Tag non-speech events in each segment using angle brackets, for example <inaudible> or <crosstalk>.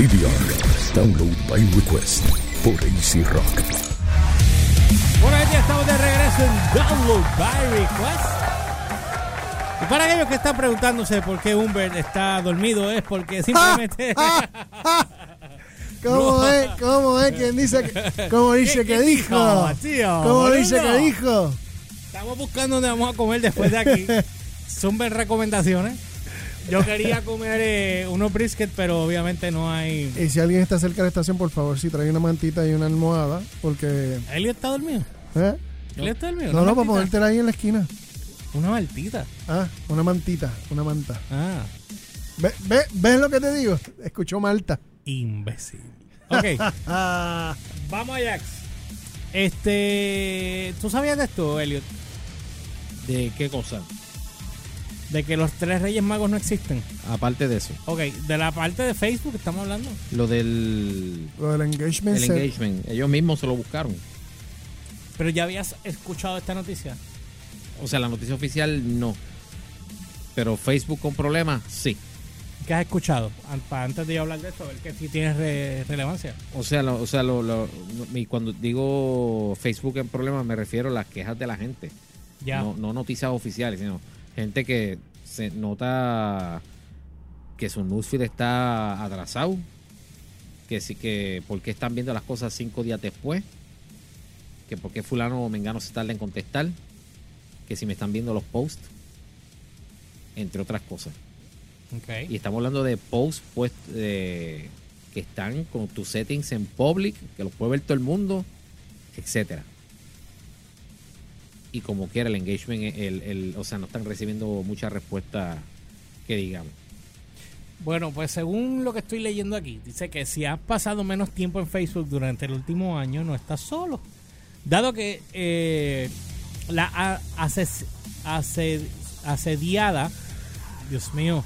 DVR. Download by request por AC Rock. Bueno, ya estamos de regreso en Download by Request. Y para aquellos que están preguntándose por qué Humbert está dormido, es porque <laughs> simplemente. <laughs> ¿Cómo es? ¿Cómo es? ¿Quién dice que, ¿Cómo dice que dijo? tío, ¿Cómo boludo? dice que dijo? Estamos buscando dónde vamos a comer después de aquí. <laughs> Son recomendaciones. Yo quería comer eh, unos brisket, pero obviamente no hay. Y si alguien está cerca de la estación, por favor, si trae una mantita y una almohada, porque... Elliot está dormido. ¿eh? Elliot está dormido. No, no, para mantita. ponértela ahí en la esquina. Una maltita. Ah, una mantita, una manta. Ah, ¿Ve, ve, ¿Ves lo que te digo? Escuchó Malta. imbécil. Ok. <laughs> Vamos a Jax. Este, ¿tú sabías de esto, Elliot? ¿De qué cosa? De que los tres Reyes Magos no existen. Aparte de eso. Ok, de la parte de Facebook estamos hablando. Lo del lo del engagement. el set. engagement. Ellos mismos se lo buscaron. Pero ya habías escuchado esta noticia. O sea, la noticia oficial no. Pero Facebook con problemas, sí. ¿Qué has escuchado? Antes de yo hablar de esto, a ver que sí tiene re- relevancia. O sea, lo- o sea lo, lo- y cuando digo Facebook en problemas me refiero a las quejas de la gente. Ya. No, no noticias oficiales, sino gente que se nota que su newsfeed está atrasado. Que sí que, ¿por qué están viendo las cosas cinco días después? Que por qué fulano o mengano se tarda en contestar. Que si me están viendo los posts. Entre otras cosas. Y estamos hablando de posts pues, eh, que están con tus settings en public, que los puede ver todo el mundo, etcétera. Y como quiera el engagement, el, el- o sea, no están recibiendo mucha respuesta que digamos. Bueno, pues según lo que estoy leyendo aquí, dice que si has pasado menos tiempo en Facebook durante el último año, no estás solo. Dado que eh, la ases- ase- asediada, Dios mío,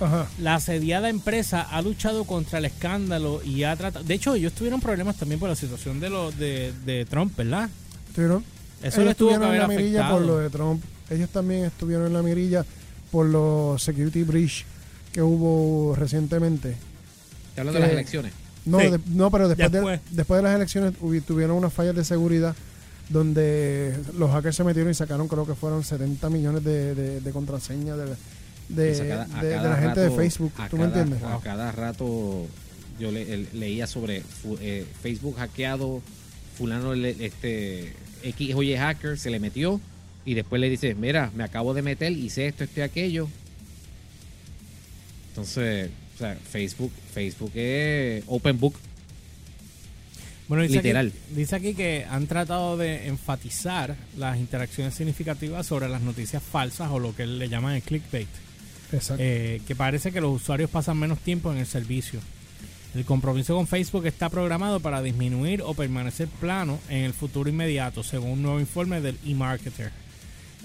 Ajá. la asediada empresa ha luchado contra el escándalo y ha tratado... De hecho, ellos tuvieron problemas también por la situación de, lo, de, de Trump, ¿verdad? Estuvieron, Eso ellos estuvieron en la mirilla afectado. por lo de Trump. Ellos también estuvieron en la mirilla por los security breach que hubo recientemente. Te hablando de las elecciones. No, Sí. de- no pero después, Después. De, después de las elecciones tuvieron unas fallas de seguridad donde los hackers se metieron y sacaron creo que fueron 70 millones de, de, de contraseñas de, de, cada- la gente de Facebook. ¿Tú me cada- entiendes? A cada rato yo le- leía sobre eh, Facebook hackeado, fulano, le- este, X oye hacker, se le metió y después le dice, mira, me acabo de meter, hice esto, esto y aquello. Entonces, o sea, Facebook, Facebook es open book. Bueno, dice Literal. Aquí, dice aquí que han tratado de enfatizar las interacciones significativas sobre las noticias falsas o lo que le llaman el clickbait. Exacto. Eh, que parece que los usuarios pasan menos tiempo en el servicio. El compromiso con Facebook está programado para disminuir o permanecer plano en el futuro inmediato, según un nuevo informe del eMarketer.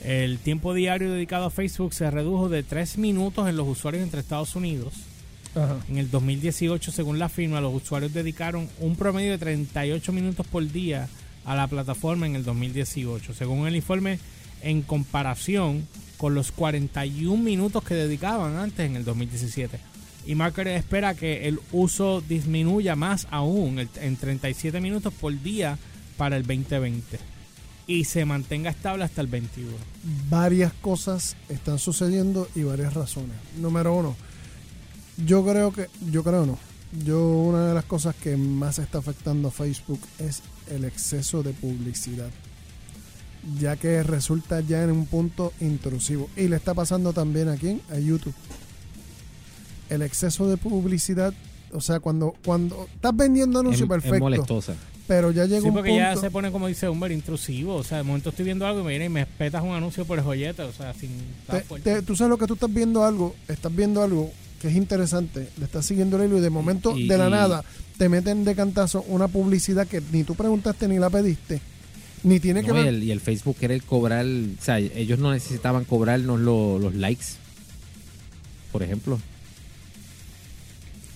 El tiempo diario dedicado a Facebook se redujo de 3 minutos en los usuarios entre Estados Unidos. Ajá. En el 2018, según la firma, los usuarios dedicaron un promedio de 38 minutos por día a la plataforma en el 2018, según el informe en comparación con los 41 minutos que dedicaban antes en el 2017. Y Marketer espera que el uso disminuya más aún en 37 minutos por día para el 2020 y se mantenga estable hasta el 21. varias cosas están sucediendo y varias razones. Número uno, yo creo que, yo creo no, yo una de las cosas que más está afectando a Facebook es el exceso de publicidad, ya que resulta ya en un punto intrusivo y le está pasando también aquí a YouTube. El exceso de publicidad, o sea, cuando cuando estás vendiendo anuncio Es, es perfecto, molestosa. pero ya llega Sí, un porque punto ya se pone como dice Humber intrusivo. O sea, de momento estoy viendo algo y me viene y me petas un anuncio por el joyete. O sea, sin estar Te- fuerte. te- tú sabes lo que tú estás viendo algo, estás viendo algo que es interesante, le estás siguiendo el hilo y de momento, Y- de la y- nada, te meten de cantazo una publicidad que ni tú preguntaste ni la pediste, ni tiene que y, ver. el, y el Facebook querer cobrar, o sea, ellos no necesitaban cobrarnos lo- los likes, por ejemplo.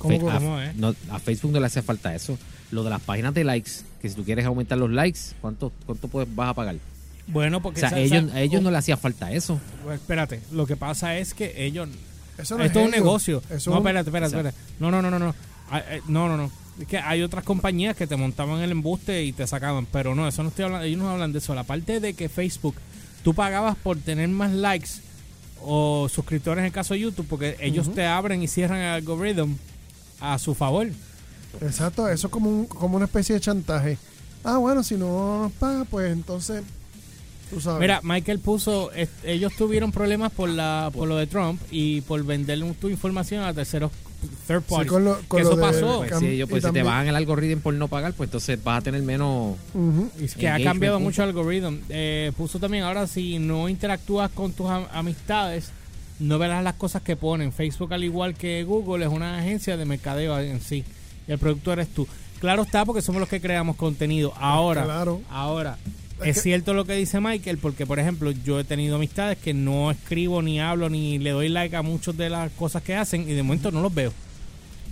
¿Cómo Fe- que- a, ¿Cómo es? no- a Facebook no le hace falta eso. Lo de las páginas de likes, que si tú quieres aumentar los likes, ¿cuánto, cuánto puedes, vas a pagar? Bueno, O porque sea, ellos, a ellos oh, no le hacía falta eso. pues, espérate, lo que pasa es que ellos Eso no esto es un negocio. eso no, espérate, espérate, o sea- espérate. No, no, no, no, no. Ah, eh, no, no, no. Es que hay otras compañías que te montaban el embuste y te sacaban, pero no, eso no estoy hablando, ellos no hablan de eso. La parte de que Facebook, tú pagabas por tener más likes o suscriptores en el caso de YouTube, porque ellos te abren y cierran el algoritmo a su favor. Exacto, eso es como, un, como una especie de chantaje. Ah, bueno, si no nos paga, pues entonces, tú sabes. Mira, Michael puso, ellos tuvieron problemas por la por lo de Trump y por venderle tu información a terceros third Sí, parties. con lo- con que lo eso pasó. Pues, Cam- si ellos, y pues, si te también- bajan el algoritmo por no pagar, pues entonces vas a tener menos. Ujú. Y es que ha cambiado mucho el algoritmo. Eh, puso también ahora si no interactúas con tus am- amistades, no verás las cosas que ponen. Facebook, al igual que Google, es una agencia de mercadeo en sí. Y el producto eres tú. Claro está, porque somos los que creamos contenido. Ahora, Claro. ahora. Es Es que- cierto lo que dice Michael, porque por ejemplo, yo he tenido amistades que no escribo, ni hablo, ni le doy like a muchas de las cosas que hacen y de momento no los veo.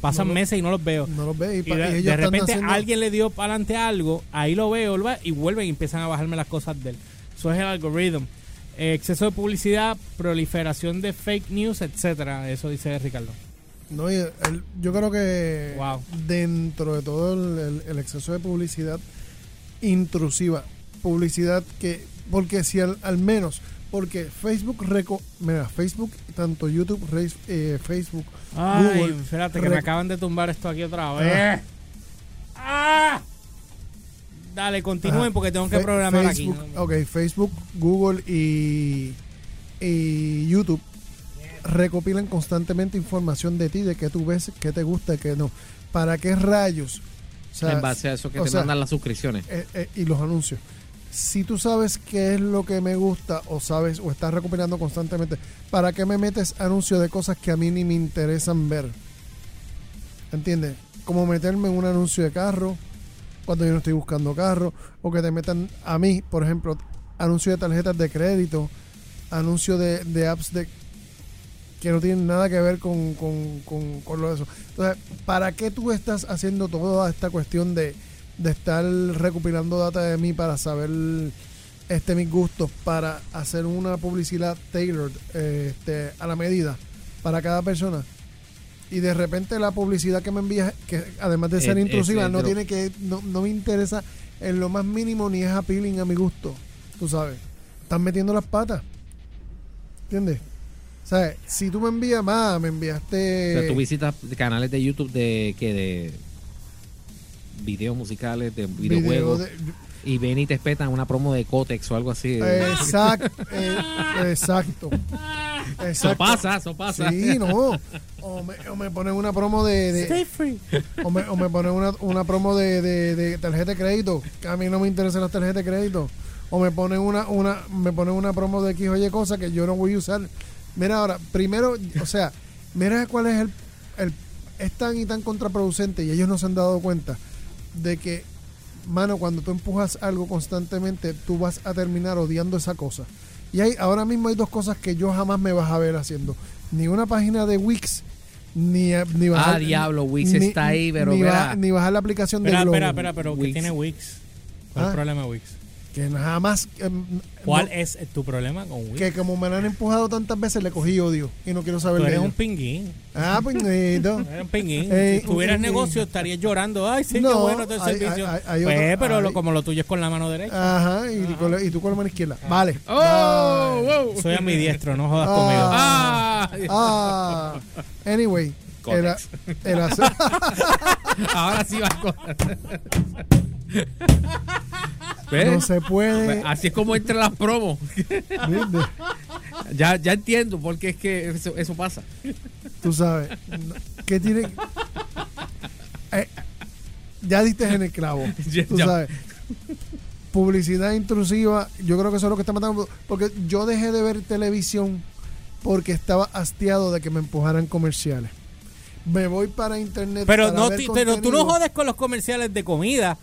Pasan No lo- meses y no los veo. No los ve y, de, ellos de repente haciendo- alguien le dio para adelante algo, ahí lo veo y vuelven y empiezan a bajarme las cosas de él. Eso es el algoritmo. Eh, exceso de publicidad, proliferación de fake news, etcétera. Eso dice Ricardo. No, y el- yo creo que Wow. dentro de todo el, exceso de publicidad intrusiva, publicidad que, porque si al, al menos, porque Facebook, reco, mira, Facebook, tanto YouTube, eh, Facebook, Ay, Google, espérate, que me acaban de tumbar esto aquí otra vez. ¡Ah! Dale, continúen Ajá. porque tengo que Fe- programar Facebook, aquí. ¿no? Ok, Facebook, Google y, y YouTube recopilan constantemente información de ti, de qué tú ves, qué te gusta, qué no. ¿Para qué rayos? O sea, en base a eso que te sea, mandan las suscripciones. eh, eh, y los anuncios. Si tú sabes qué es lo que me gusta o sabes o estás recopilando constantemente, ¿para qué me metes anuncios de cosas que a mí ni me interesan ver? ¿Entiendes? Como meterme en un anuncio de carro cuando yo no estoy buscando carro o que te metan a mí, por ejemplo, anuncio de tarjetas de crédito, anuncio de, de apps de que no tienen nada que ver con, con, con, con lo de eso. Entonces, ¿para qué tú estás haciendo toda esta cuestión de, de estar recopilando data de mí para saber este mis gustos, para hacer una publicidad tailored eh, este, a la medida para cada persona? Y de repente la publicidad que me envías, que además de ser Es- intrusiva, es- no tiene que, no, no me interesa en lo más mínimo ni es appealing a mi gusto. Tú sabes, están metiendo las patas. ¿Entiendes? O sea, si tú me envías más, me enviaste. o sea, tú visitas canales de YouTube de que de videos musicales, de video videojuegos, de- y ven y te espetan una promo de Cotex o algo así. <laughs> Exacto, eh, exacto. Eso pasa, eso pasa. Sí, no. O me, o me ponen una promo de. de- Stay free. o, me, o me ponen una, una promo de, de, de tarjeta de crédito. Que a mí no me interesan las tarjetas de crédito. O me ponen una, una, me ponen una promo de X o Y cosa que yo no voy a usar. Mira ahora, primero, o sea, mira cuál es el, el. Es tan y tan contraproducente y ellos no se han dado cuenta de que, mano, cuando tú empujas algo constantemente, tú vas a terminar odiando esa cosa. Y hay, ahora mismo hay dos cosas que yo jamás me vas a ver haciendo. Ni una página de Wix, ni, ni bajar... Ah, diablo, Wix está ahí, pero ni, ni bajar la aplicación de Espera, Globo. espera, espera, pero ¿qué tiene Wix? ¿Cuál es Ah. el problema de Wix? Que jamás... em, ¿Cuál no, es tu problema con Wix? Que como me la han empujado tantas veces, le cogí odio y no quiero saber Tú de eres ello. un pinguín. Ah, pues no. <laughs> Eres un pinguín. Si tuvieras negocio estarías llorando. Ay, sí, qué No, bueno todo el hay- servicio. hay- hay pues, otro- pero lo- como lo tuyo es con la mano derecha. Ajá, y, con la- y tú con la mano izquierda. Vale. ¡Oh! Wow. Soy ambidiestro, no jodas Ah. conmigo. ¡Ah! Ah, anyway. A- el asu- Ahora sí va a. <laughs> ¿Ves? no se puede. Así es como entran las promos. Ya, ya entiendo por qué es que eso, eso pasa. Tú sabes. ¿Qué tiene? Eh, ya diste en el clavo. <laughs> Ya- Tú ya. sabes. Publicidad intrusiva. Yo creo que eso es lo que está matando. Porque yo dejé de ver televisión porque estaba hastiado de que me empujaran comerciales. Me voy para internet. Pero, para no, ver pero tú no jodes con los comerciales de comida.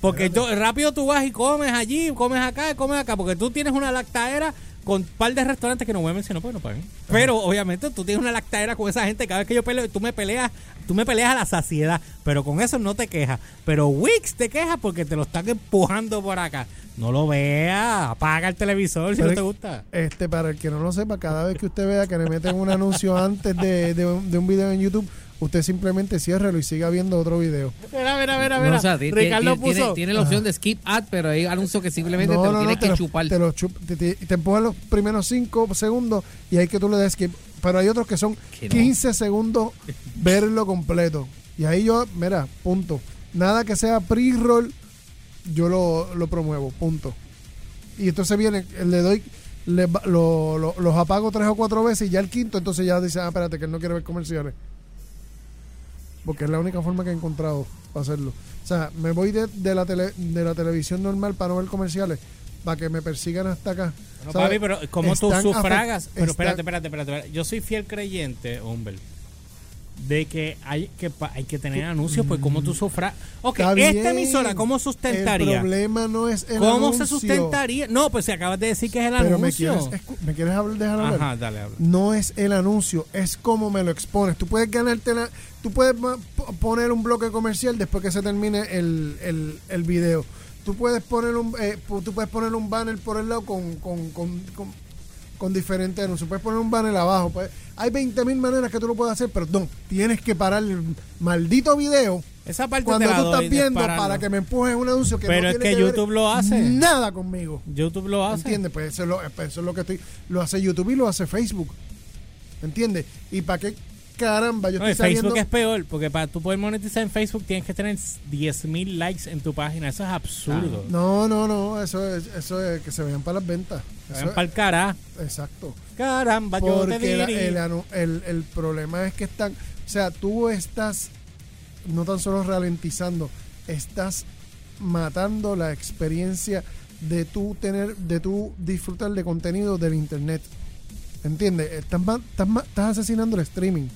Porque tú- rápido tú vas y comes allí, comes acá, comes acá. Porque tú tienes una lactaera con un par de restaurantes que no voy a mencionar porque no pagan. Pero obviamente tú tienes una lactaera con esa gente. Cada vez que yo peleo, tú me peleas, tú me peleas a la saciedad. Pero con eso no te quejas. Pero Wix te queja porque te lo están empujando por acá. No lo veas, apaga el televisor si Pero no te gusta. Este, para el que no lo sepa, cada vez que usted vea que le meten un anuncio antes de, de un, de un video en YouTube usted simplemente ciérrelo y siga viendo otro video. Mira, mira, mira, No, mira. o sea, Ricardo ti- tiene, puso. tiene la opción de skip ad, pero hay anuncios que simplemente te lo tienes te que lo- chupar. Te, lo chup- te, te- te empujan los primeros 5 segundos y hay que tú le des skip. Pero hay otros que son Que no. 15 segundos verlo completo. Y ahí yo, mira, punto. Nada que sea pre-roll, yo lo, lo promuevo, punto. Y entonces viene, le doy, le lo- los apago tres o cuatro veces y ya el quinto, entonces ya dice, ah, espérate, que él no quiere ver comerciales. Porque es la única forma que he encontrado para hacerlo. O sea, me voy de, de la, tele- de la televisión normal para no ver comerciales, para que me persigan hasta acá. No, papi, pero como tú sufragas. Pero espérate, espérate, espérate, espérate. Yo soy fiel creyente, hombre, de que hay que, hay que tener anuncios, pues como tú sufras. Ok, Está esta bien. emisora, ¿cómo El sustentaría? problema no es el ¿Cómo se sustentaría? No, pues si acabas de decir que es el Pero me anuncio. quieres, ¿me quieres hablar, dejar hablar? Ajá, dale, habla. no es el anuncio, es cómo me lo expones. Tú puedes ganarte la, tú puedes poner un bloque comercial después que se termine el, el, el video. Tú puedes poner un eh, tú puedes poner un banner por el lado con, con, con, con, con diferentes anuncios. Puedes poner un banner abajo. Pues, hay 20 mil maneras que tú lo puedes hacer, pero no, tienes que parar el maldito video Esa parte cuando te la tú doy estás viendo para que me empujes un anuncio que Pero no es tiene que ver YouTube lo hace. Nada conmigo. YouTube lo hace. ¿Entiendes? Pues eso es, lo, pues eso es lo que estoy. Lo hace YouTube y lo hace Facebook. ¿Entiendes? ¿Y para qué caramba yo No, estoy y Facebook saliendo? es peor, porque para tú poder monetizar en Facebook tienes que tener 10.000 likes en tu página. Eso es absurdo. No, no, no. Eso es, eso es que se vean para las ventas. Eso para el cara. exacto. Caramba, yo te Porque la- diría. el, el, el problema es que están. O sea, tú estás no tan solo ralentizando, estás matando la experiencia de tú tener, de tú disfrutar de contenido del internet. ¿Entiendes? Estás, estás, estás asesinando el streaming.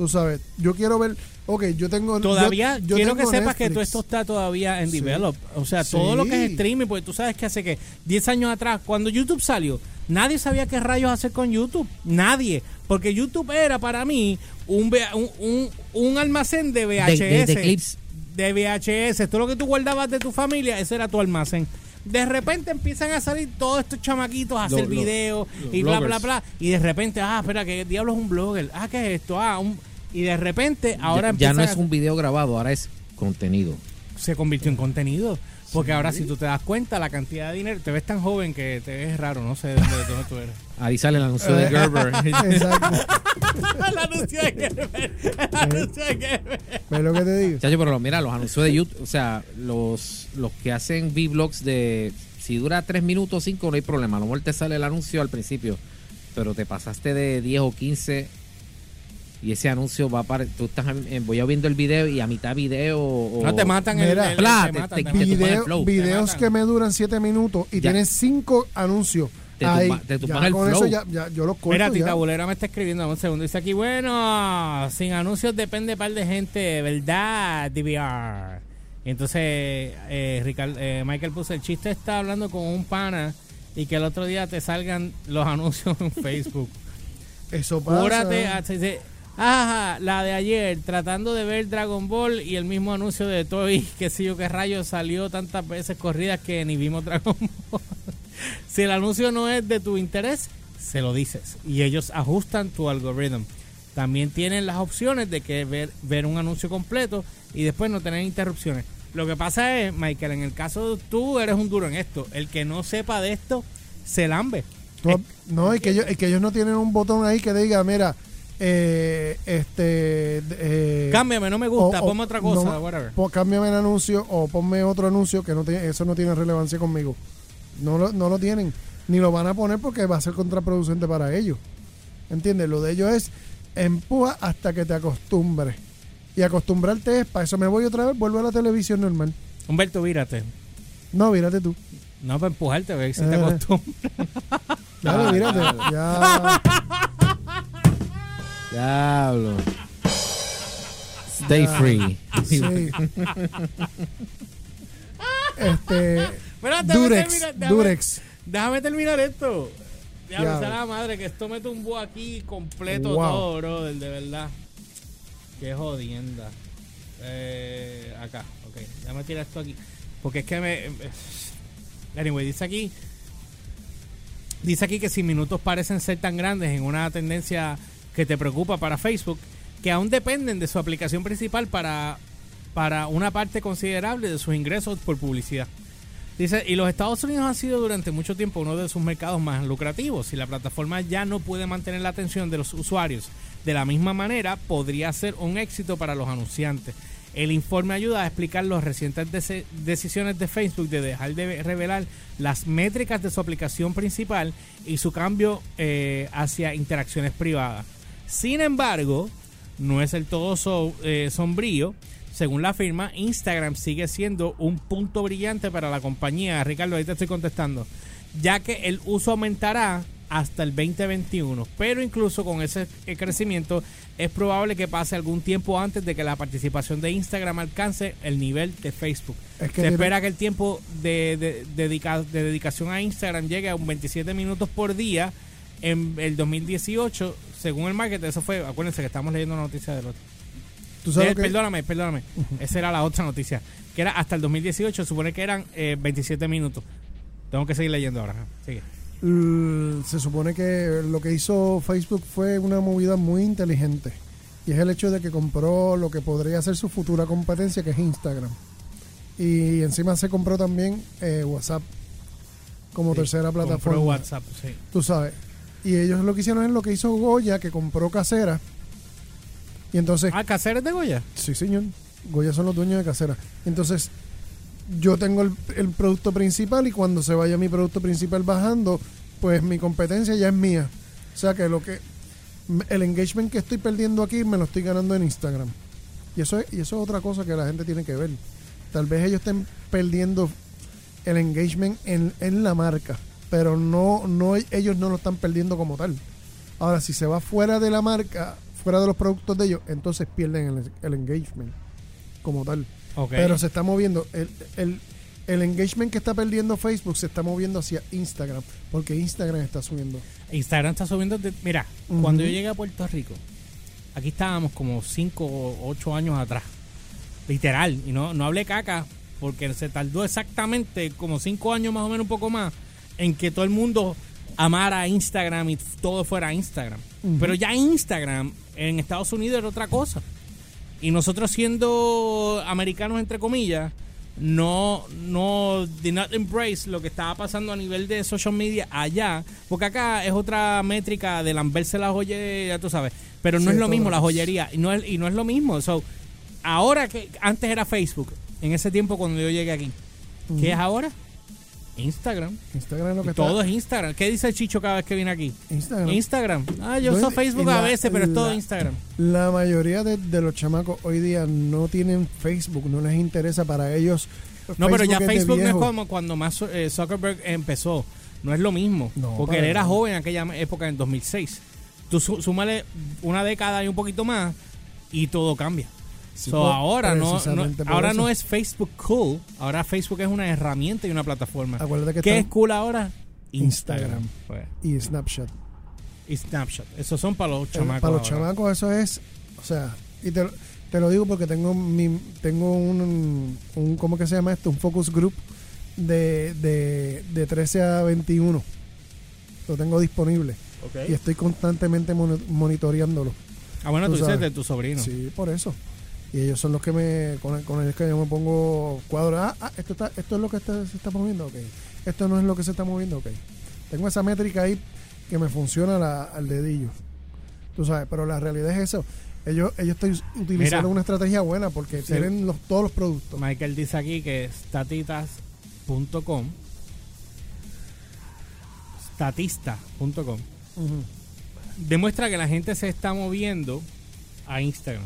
Tú sabes, yo quiero ver, ok, yo tengo... yo- Todavía yo quiero que sepas que todo esto está todavía en Sí. develop. O sea, todo lo que es streaming, porque tú sabes que hace que 10 años atrás, cuando YouTube salió, nadie sabía qué rayos hacer con YouTube. Nadie. Porque YouTube era para mí un, un, un, un almacén de VHS. De- de- de clips. De VHS. Todo lo que tú guardabas de tu familia, ese era tu almacén. De repente empiezan a salir todos estos chamaquitos a hacer videos los y bla, bla, bla. Y de repente, ah, espera, ¿qué diablo es un blogger? Ah, ¿qué es esto? Ah, un... Y de repente ahora ya, ya no a- es un video grabado, ahora es contenido. se convirtió en contenido. Porque ahora si tú te das cuenta, la cantidad de dinero, te ves tan joven que te ves raro, no sé de dónde, de dónde tú eres. <laughs> Ahí sale el anuncio de Gerber. <laughs> Exacto. el anuncio de Gerber, el anuncio de Gerber. ¿Ves lo que te digo? Chacho, pero mira, los anuncios de YouTube, o sea, los, los que hacen V-Blogs de. Si dura 3 minutos 5, no hay problema. A lo mejor te sale el anuncio al principio, pero te pasaste de 10 o 15 y ese anuncio va para. Tú estás en- voy viendo el video y a mitad video. O, No te matan el, Mira. el- Pla, te te- el Video- flow. videos que me duran 7 minutos y Ya. tienen 5 anuncios. Te Ahí, tumba- te tumban ya el con flow. eso ya, ya yo los corto Mira, ya. Tita Bulera me está escribiendo un segundo. Dice aquí, bueno, sin anuncios depende par de gente, ¿verdad? DVR. Y entonces, eh, Ricardo- eh, Michael puso, el chiste está hablando con un pana y que el otro día te salgan los <laughs> anuncios en Facebook. Eso pasa. Cúrate, ah, ajá, la de ayer, tratando de ver Dragon Ball y el mismo anuncio de Toy, <laughs> que sé yo qué rayos salió tantas veces corridas que ni vimos Dragon <laughs> Ball. si el anuncio no es de tu interés, se lo dices y ellos ajustan tu algoritmo. También tienen las opciones de que ver, ver un anuncio completo y después no tener interrupciones. Lo que pasa es, Michael, en el caso de tú eres un duro en esto. El que no sepa de esto, se lambe. No, y que, ellos, y que ellos no tienen un botón ahí que diga, mira, eh, este... eh, Cámbiame, no me gusta, o- ponme otra cosa, no, whatever. po- cámbiame el anuncio o ponme otro anuncio que no tiene, eso no tiene relevancia conmigo. No lo, no lo tienen. Ni lo van a poner porque va a ser contraproducente para ellos. ¿Entiendes? Lo de ellos es empuja hasta que te acostumbres. Y acostumbrarte es, para eso me voy otra vez, vuelvo a la televisión normal. Humberto, vírate. No, mírate tú. No para empujarte, ve si te Eh. acostumbras. Dale, mírate. Ya. <laughs> Diablo. Stay free. Sí. <laughs> este. Espérate, Durex. déjame terminar- Durex. Déjame terminar esto. Ya Diablo. sea la madre que esto me tumbó aquí completo Wow. todo, brother, de verdad. Qué jodienda. Eh, acá, ok. Déjame tirar esto aquí. Porque es que me. Anyway, dice aquí. Dice aquí que si minutos parecen ser tan grandes en una tendencia que te preocupa para Facebook, que aún dependen de su aplicación principal para, para una parte considerable de sus ingresos por publicidad. Dice, y los Estados Unidos han sido durante mucho tiempo uno de sus mercados más lucrativos. Si la plataforma ya no puede mantener la atención de los usuarios de la misma manera, podría ser un éxito para los anunciantes. El informe ayuda a explicar las recientes deci- decisiones de Facebook de dejar de revelar las métricas de su aplicación principal y su cambio eh, hacia interacciones privadas. Sin embargo, no es el todo so- eh, sombrío. Según la firma, Instagram sigue siendo un punto brillante para la compañía. Ricardo, ahí te estoy contestando. Ya que el uso aumentará hasta el 2021. Pero incluso con ese eh, crecimiento es probable que pase algún tiempo antes de que la participación de Instagram alcance el nivel de Facebook. Es que Se espera que el tiempo de, de- dedica- de dedicación a Instagram llegue a un 27 minutos por día en el 2018. Según el market, eso fue, acuérdense que estamos leyendo una noticia del otro. Tú sabes Eh, que- Perdóname, perdóname. Esa era la otra noticia. Que era hasta el 2018, supone que eran eh, 27 minutos. Tengo que seguir leyendo ahora. Sigue. Se supone que lo que hizo Facebook fue una movida muy inteligente. Y es el hecho de que compró lo que podría ser su futura competencia, que es Instagram. Y encima se compró también eh, WhatsApp como Sí, tercera plataforma. WhatsApp, sí. Tú sabes. Y ellos lo que hicieron es lo que hizo Goya, que compró Casera. Y entonces, Ah, ¿Caceres de Goya? sí señor, Goya son los dueños de Casera. Entonces, yo tengo el, el producto principal y cuando se vaya mi producto principal bajando, pues mi competencia ya es mía. O sea que lo que el engagement que estoy perdiendo aquí me lo estoy ganando en Instagram. Y eso es, y eso es otra cosa que la gente tiene que ver. Tal vez ellos estén perdiendo el engagement en, en la marca, pero no, no ellos no lo están perdiendo como tal. Ahora, si se va fuera de la marca, fuera de los productos de ellos, entonces pierden el, el engagement como tal. Pero se está moviendo. El, el, el engagement que está perdiendo Facebook se está moviendo hacia Instagram, porque Instagram está subiendo. Instagram está subiendo. de- mira, cuando yo llegué a Puerto Rico, aquí estábamos como 5 o 8 años atrás. Literal. Y no, no hablé caca, porque se tardó exactamente como 5 años más o menos, un poco más, en que todo el mundo amara Instagram y todo fuera Instagram. Pero ya Instagram en Estados Unidos era otra cosa. Y nosotros siendo americanos, entre comillas, no, no, did not embrace lo que estaba pasando a nivel de social media allá, porque acá es otra métrica de lamberse la joyería, tú sabes, pero no Sí, es lo mismo la joyería, y no es, y no es lo mismo. So, ahora que antes era Facebook, en ese tiempo cuando yo llegué aquí. ¿qué es ahora? Instagram. Instagram es lo que está. todo es Instagram. ¿Qué dice Chicho cada vez que viene aquí? Instagram. Instagram. Ah, yo No, uso y- Facebook y a la- veces, pero es todo la- Instagram. La mayoría de, de los chamacos hoy día no tienen Facebook, no les interesa para ellos. No, pero ya de Facebook no es viejo. como cuando más eh, Zuckerberg empezó. No es lo mismo. No, porque para él era nada. joven en aquella época, en 2006. Tú sú- súmale una década y un poquito más y todo cambia. Sí, So, ahora no, ahora eso. no es Facebook cool. Ahora Facebook es una herramienta y una plataforma. Acuérdate que ¿Qué es cool ahora? Instagram. Pues, y Snapchat. y Snapchat. Esos son para los chamacos. para los ahora. chamacos eso es, o sea, y te, lo- te lo digo porque tengo mi, tengo un, un ¿cómo que se llama esto? Un focus group de, de, de 13 a 21. Lo tengo disponible y estoy constantemente monitoreándolo. Ah, bueno, tú tú, dices de tu sobrino. Sí, por eso. Y ellos son los que me, con, con ellos que yo me pongo cuadro. Ah, ah, esto, está, esto es lo que está- se está moviendo, ok. Esto no es lo que se está moviendo, ok. Tengo esa métrica ahí que me funciona la- al dedillo. Tú sabes, pero la realidad es eso. Ellos, ellos estoy utilizando Mira. una estrategia buena porque Sí. tienen los, todos los productos. Michael dice aquí que statitas.com statista.com Ujú. demuestra que la gente se está moviendo a Instagram.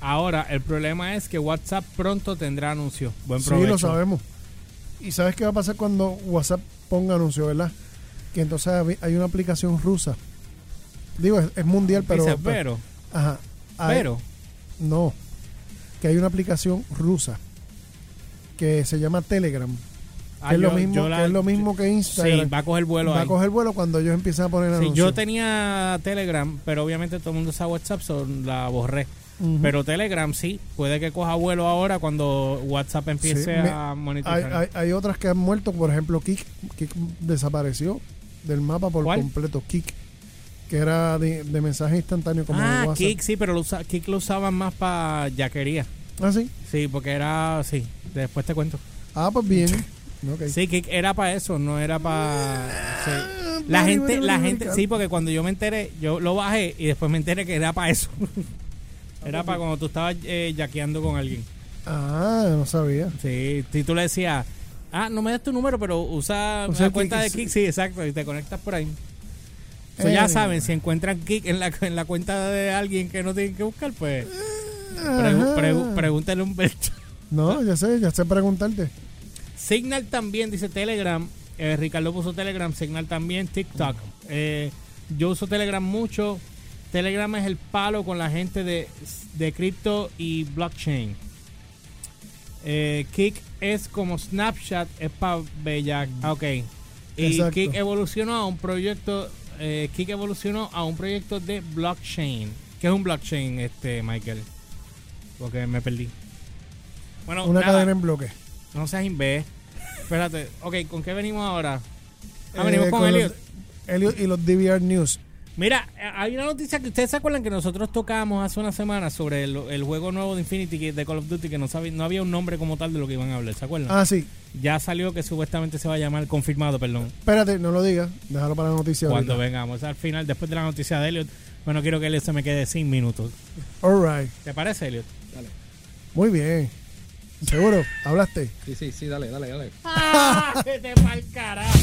Ahora, el problema es que WhatsApp pronto tendrá anuncios. Buen Sí, provecho. lo sabemos. ¿Y sabes qué va a pasar cuando WhatsApp ponga anuncio, verdad? Que entonces hay- una aplicación rusa. Digo, es, es mundial, pero... Dice, pero, Ajá. Hay- pero, No. Que hay una aplicación rusa que se llama Telegram. Que, ah, es, lo yo- mismo, yo la- que es lo mismo que Sí, Instagram. va a coger vuelo va ahí. a coger vuelo cuando ellos empiezan a poner Sí, anuncios. yo tenía Telegram, pero obviamente todo el mundo usa WhatsApp, so la borré. Pero Telegram sí, puede que coja vuelo ahora cuando WhatsApp empiece Sí, me- a hay, monitorear. hay, hay otras que han muerto, por ejemplo, Kik. Kik desapareció del mapa por ¿Cuál? completo. Kik. que era de, de mensaje instantáneo como ah, WhatsApp. Kik, sí, pero lo usa, Kik lo usaban más para yaquería. Ah, sí. Sí, porque era, sí, después te cuento. Ah, pues bien. Sí, Kik era para eso, no era para... La Vale, gente, vale, la gente, sí, porque cuando yo me enteré, yo lo bajé y después me enteré que era para eso. <laughs> era para cuando tú estabas eh, yaqueando con alguien. Ah, no sabía. Sí, si tú le decías, ah, no me des tu número, pero usa Usa la cuenta de Kik, sí, exacto, y te conectas por ahí. So, ya Eh. saben, si encuentran Kik en la, en la cuenta de alguien que no tienen que buscar, pues pregu- Ajá. pregu- pregúntale a Humberto. No, ya sé, ya sé preguntarte. Signal también, dice Telegram. Eh, Ricardo puso Telegram, Signal también, TikTok. Eh, yo uso Telegram mucho. Telegram es el palo con la gente de, de cripto y blockchain. Eh, Kik es como Snapchat, es para Bella. Ah, ok. Y. Kik evolucionó a un proyecto. Eh, Kik evolucionó a un proyecto de blockchain. ¿Qué es un blockchain, este Michael? Porque me perdí. Bueno, Una nada. cadena en bloque. No seas imbé. Espérate. Ok, ¿con qué venimos ahora? Ah, Eh, venimos con, los- Elliot. Elliot y los DVR News. Mira, eh, hay una noticia que ustedes se acuerdan que nosotros tocamos hace una semana sobre el, el juego nuevo de Infinity que- de Call of Duty que no, sabía, no había un nombre como tal de lo que iban a hablar, ¿se acuerdan? Ah, sí. Ya salió que supuestamente se va a llamar, confirmado, perdón, Espérate, no lo digas. Déjalo para la noticia. cuando ahorita. vengamos. Al final, después de la noticia de Elliot, bueno, quiero que Elliot se me quede sin minutos. All right. ¿Te parece, Elliot? Muy bien. ¿Seguro? ¿Hablaste? Sí, sí, sí, dale, dale, dale. ¡Ah! <laughs> ¡Vete pa'l carajo!